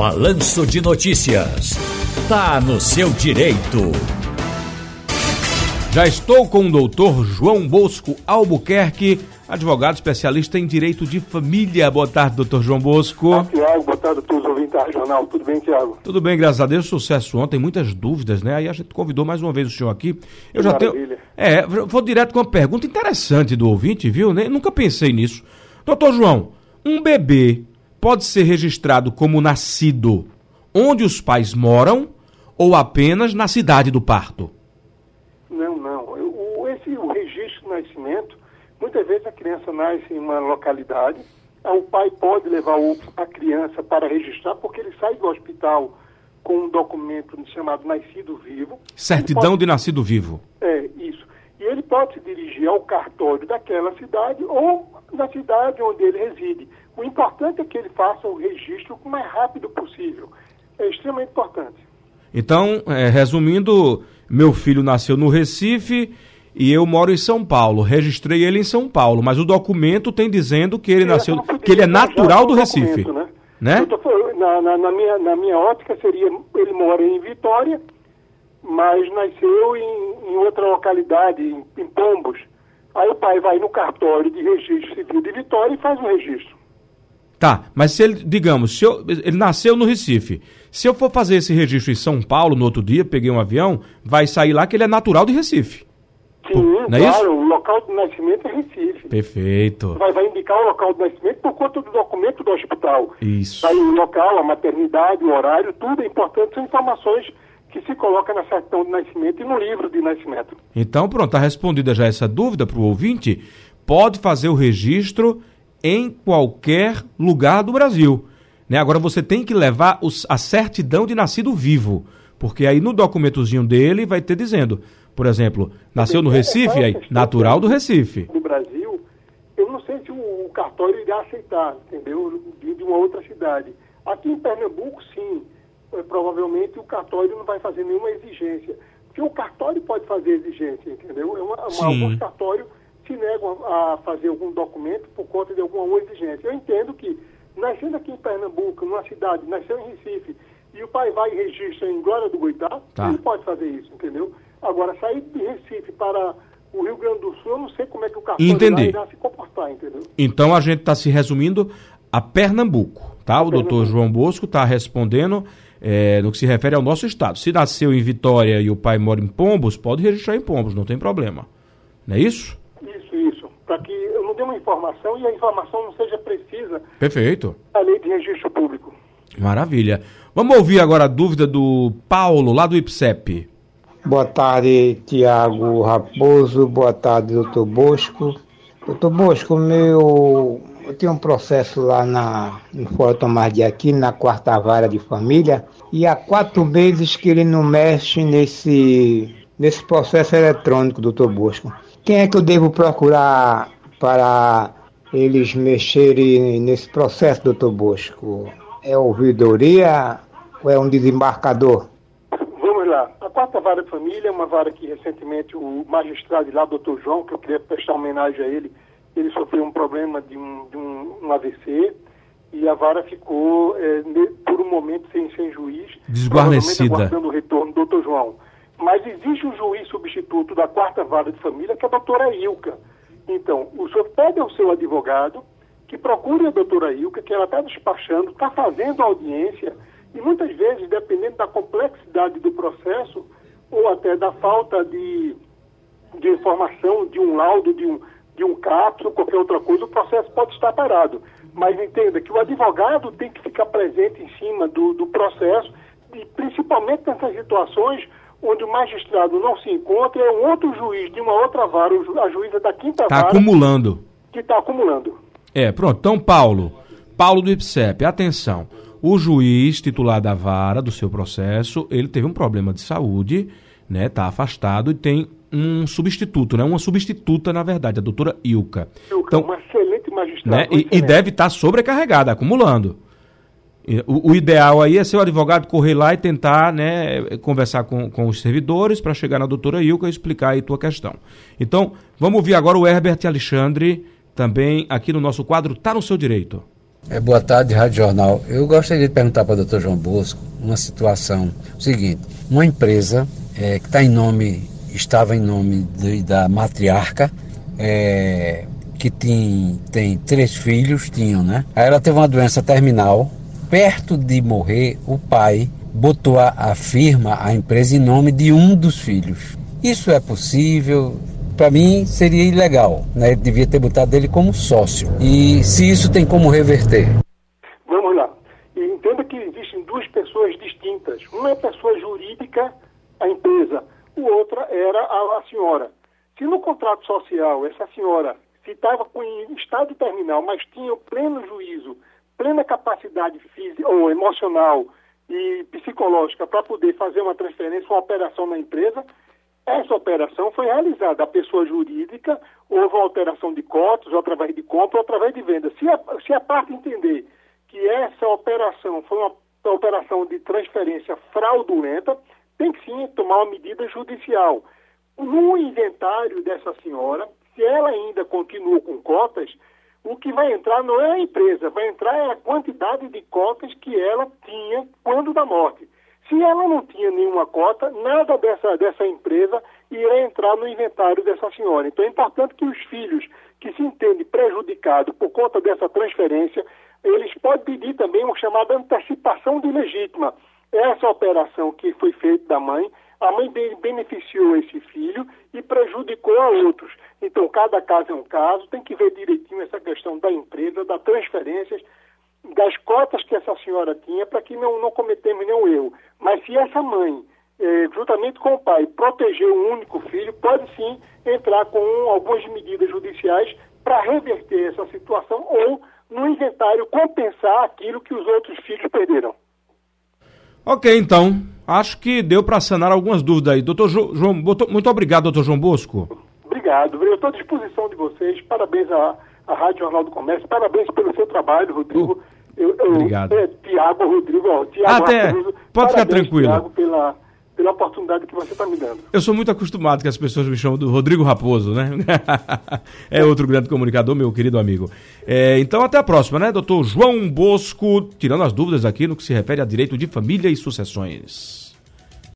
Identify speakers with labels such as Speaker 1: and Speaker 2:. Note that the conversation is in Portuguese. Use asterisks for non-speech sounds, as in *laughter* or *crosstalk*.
Speaker 1: Balanço de Notícias. Tá no seu direito.
Speaker 2: Já estou com o doutor João Bosco Albuquerque, advogado especialista em direito de família. Boa tarde, doutor João Bosco.
Speaker 3: Ah, Tiago, boa tarde a todos os ouvintes da Regional. Tudo bem, Tiago?
Speaker 2: Tudo bem, graças a Deus. Sucesso ontem, muitas dúvidas, né? Aí a gente convidou mais uma vez o senhor aqui. Eu já
Speaker 3: Maravilha.
Speaker 2: tenho. É, vou direto com uma pergunta interessante do ouvinte, viu? né? Nunca pensei nisso. Doutor João, um bebê pode ser registrado como nascido onde os pais moram ou apenas na cidade do parto?
Speaker 3: Não, não. O, esse, o registro de nascimento, muitas vezes a criança nasce em uma localidade, o pai pode levar o- a criança para registrar, porque ele sai do hospital com um documento chamado Nascido Vivo.
Speaker 2: Certidão
Speaker 3: pode-
Speaker 2: de nascido vivo.
Speaker 3: É, isso. E ele pode se dirigir ao cartório daquela cidade ou na cidade onde ele reside. O importante é que ele faça o registro o mais rápido possível. É extremamente importante.
Speaker 2: Então, é, resumindo, meu filho nasceu no Recife e eu moro em São Paulo. Registrei ele em São Paulo, mas o documento tem dizendo que ele
Speaker 3: É,
Speaker 2: nasceu,
Speaker 3: podia
Speaker 2: que ele é natural do Recife, né?
Speaker 3: Eu tô na, na- na minha, na minha ótica seria, ele mora em Vitória, mas nasceu em, em outra localidade, em, em Pombos. Aí o pai vai no cartório de registro civil de Vitória e faz o registro.
Speaker 2: Tá, mas se ele, digamos, se eu- ele nasceu no Recife. Se eu for fazer esse registro em São Paulo no outro dia, peguei um avião, vai sair lá que ele é natural de Recife.
Speaker 3: Sim,
Speaker 2: não é
Speaker 3: claro,
Speaker 2: isso?
Speaker 3: o local de nascimento é Recife.
Speaker 2: Perfeito.
Speaker 3: Vai, vai indicar o local de nascimento por conta do documento do hospital.
Speaker 2: Isso.
Speaker 3: Aí o local, a maternidade, o horário, tudo é importante, são informações que se colocam na certidão de nascimento e no livro de nascimento.
Speaker 2: Então, pronto, está respondida já essa dúvida para o ouvinte. Pode fazer o registro em qualquer lugar do Brasil. Né? Agora você tem que levar os- a certidão de nascido vivo. Porque aí no documentozinho dele vai ter dizendo, por exemplo, nasceu no Recife, aí, natural do Recife.
Speaker 3: do Brasil, eu não sei se o, cartório irá aceitar, entendeu? De, de uma outra cidade. Aqui em Pernambuco, sim. Eh, provavelmente o cartório não vai fazer nenhuma exigência. Porque o cartório pode fazer exigência, entendeu? É uma, uma,
Speaker 2: Sim.
Speaker 3: alguns cartórios se negam a, a fazer algum documento por conta de alguma exigência. Eu entendo que, nascendo aqui em Pernambuco, numa cidade, nasceu em Recife, e o pai vai e registra em Glória do Goitá,
Speaker 2: Tá.
Speaker 3: ele pode fazer isso, entendeu? Agora, sair de Recife para o Rio Grande do Sul, eu não sei como é que o cartório
Speaker 2: Entendi.
Speaker 3: irá se comportar, entendeu?
Speaker 2: Então a gente está se resumindo a Pernambuco, tá? O doutor João Bosco está respondendo eh, no que se refere ao nosso estado. Se nasceu em Vitória e o pai mora em Pombos, pode registrar em Pombos, não tem problema. Não é isso?
Speaker 3: Para que eu não dê uma informação e a informação não seja precisa
Speaker 2: Perfeito.
Speaker 3: da lei de registro público.
Speaker 2: Maravilha. Vamos ouvir agora a dúvida do Paulo, lá do IPSEP.
Speaker 4: Boa tarde, Tiago Raposo. Boa tarde, doutor Bosco. Doutor Bosco, meu. Eu tenho um processo lá na, em Fora Tomás de Aquino, na quarta vara de família, e há quatro meses que ele não mexe nesse, nesse processo eletrônico, doutor Bosco. Quem é que eu devo procurar para eles mexerem nesse processo, doutor Bosco? É ouvidoria ou é um desembarcador?
Speaker 3: Vamos lá. A quarta vara de família é uma vara que recentemente o magistrado de lá, doutor João, que eu queria prestar homenagem a ele, ele sofreu um problema de um, de um, um AVC e a vara ficou, ne- por um momento, sem, sem juiz.
Speaker 2: Desguarnecida.
Speaker 3: aguardando o retorno do doutor João. Mas existe um juiz substituto da quarta vara de família, que é a doutora Ilka. Então, o senhor pede ao seu advogado que procure a doutora Ilka, que ela está despachando, está fazendo audiência, e muitas vezes, dependendo da complexidade do processo, ou até da falta de, de informação, de um laudo, de um, de um CAPS ou qualquer outra coisa, o processo pode estar parado. Mas entenda que o advogado tem que ficar presente em cima do, do processo, e principalmente nessas situações onde o magistrado não se encontra, é um outro juiz de uma outra vara, a juíza da quinta
Speaker 2: Está
Speaker 3: vara,
Speaker 2: acumulando.
Speaker 3: que está acumulando.
Speaker 2: É, pronto. Então, Paulo, Paulo do IPSEP, atenção. O juiz titular da vara do seu processo, ele teve um problema de saúde, né? Tá afastado e tem um substituto, né? Uma substituta, na verdade, a doutora Ilka.
Speaker 3: Eu,
Speaker 2: Então,
Speaker 3: uma excelente magistrada.
Speaker 2: né? E, e deve estar sobrecarregada, acumulando. O, o ideal aí é ser o advogado correr lá e tentar né, conversar com, com os servidores para chegar na doutora Ilka e explicar aí tua questão. Então, vamos ouvir agora o Herbert Alexandre, também aqui no nosso quadro Tá no Seu Direito.
Speaker 5: É, boa tarde, Rádio Jornal. Eu gostaria de perguntar para o doutor João Bosco uma situação. O seguinte, uma empresa é, que está em nome, estava em nome de, da matriarca, é, que tem, tem três filhos, tinham, né? Aí ela teve uma doença terminal. Perto de morrer, o pai botou a, a firma, a empresa, em nome de um dos filhos. Isso é possível? Para mim seria ilegal, né? Ele devia ter botado ele como sócio. E se isso tem como reverter?
Speaker 3: Vamos lá. E entenda que existem duas pessoas distintas. Uma é a pessoa jurídica, a empresa. O outra era a, a senhora. Se no contrato social essa senhora se estava com estado terminal, mas tinha pleno juízo, plena capacidade física ou emocional e psicológica para poder fazer uma transferência, uma operação na empresa, essa operação foi realizada. A pessoa jurídica houve uma alteração de cotas, ou através de compra, ou através de venda. Se a, se a parte entender que essa operação foi uma, uma operação de transferência fraudulenta, tem que sim tomar uma medida judicial. No inventário dessa senhora, se ela ainda continua com cotas, o que vai entrar não é a empresa, vai entrar é a quantidade de cotas que ela tinha quando da morte. Se ela não tinha nenhuma cota, nada dessa, dessa empresa irá entrar no inventário dessa senhora. Então é importante que os filhos que se entendem prejudicados por conta dessa transferência, eles podem pedir também uma chamada antecipação de legítima. Essa operação que foi feita da mãe, a mãe beneficiou esse filho e prejudicou a outros. Então, cada caso é um caso, tem que ver direitinho essa questão da empresa, das transferências, das cotas que essa senhora tinha, para que não, não cometemos nenhum erro. Mas se essa mãe, eh, juntamente com o pai, proteger um único filho, pode sim entrar com algumas medidas judiciais para reverter essa situação ou, no inventário, compensar aquilo que os outros filhos perderam.
Speaker 2: Ok, então. Acho que deu para sanar algumas dúvidas aí. Doutor João, muito obrigado, doutor João Bosco.
Speaker 3: Obrigado. Eu estou à disposição de vocês. Parabéns à, à Rádio Jornal do Comércio. Parabéns pelo seu trabalho, Rodrigo. Uh,
Speaker 2: eu, eu, Obrigado. É,
Speaker 3: Tiago, Rodrigo. Ó, Tiago
Speaker 2: Até. Pode ficar tranquilo.
Speaker 3: Tiago, pela, pela oportunidade que você está me dando.
Speaker 2: Eu sou muito acostumado que as pessoas me chamam do Rodrigo Raposo, né? *laughs* é outro grande comunicador, meu querido amigo. É, então, até a próxima, né, doutor João Bosco, tirando as dúvidas aqui no que se refere a direito de família e sucessões.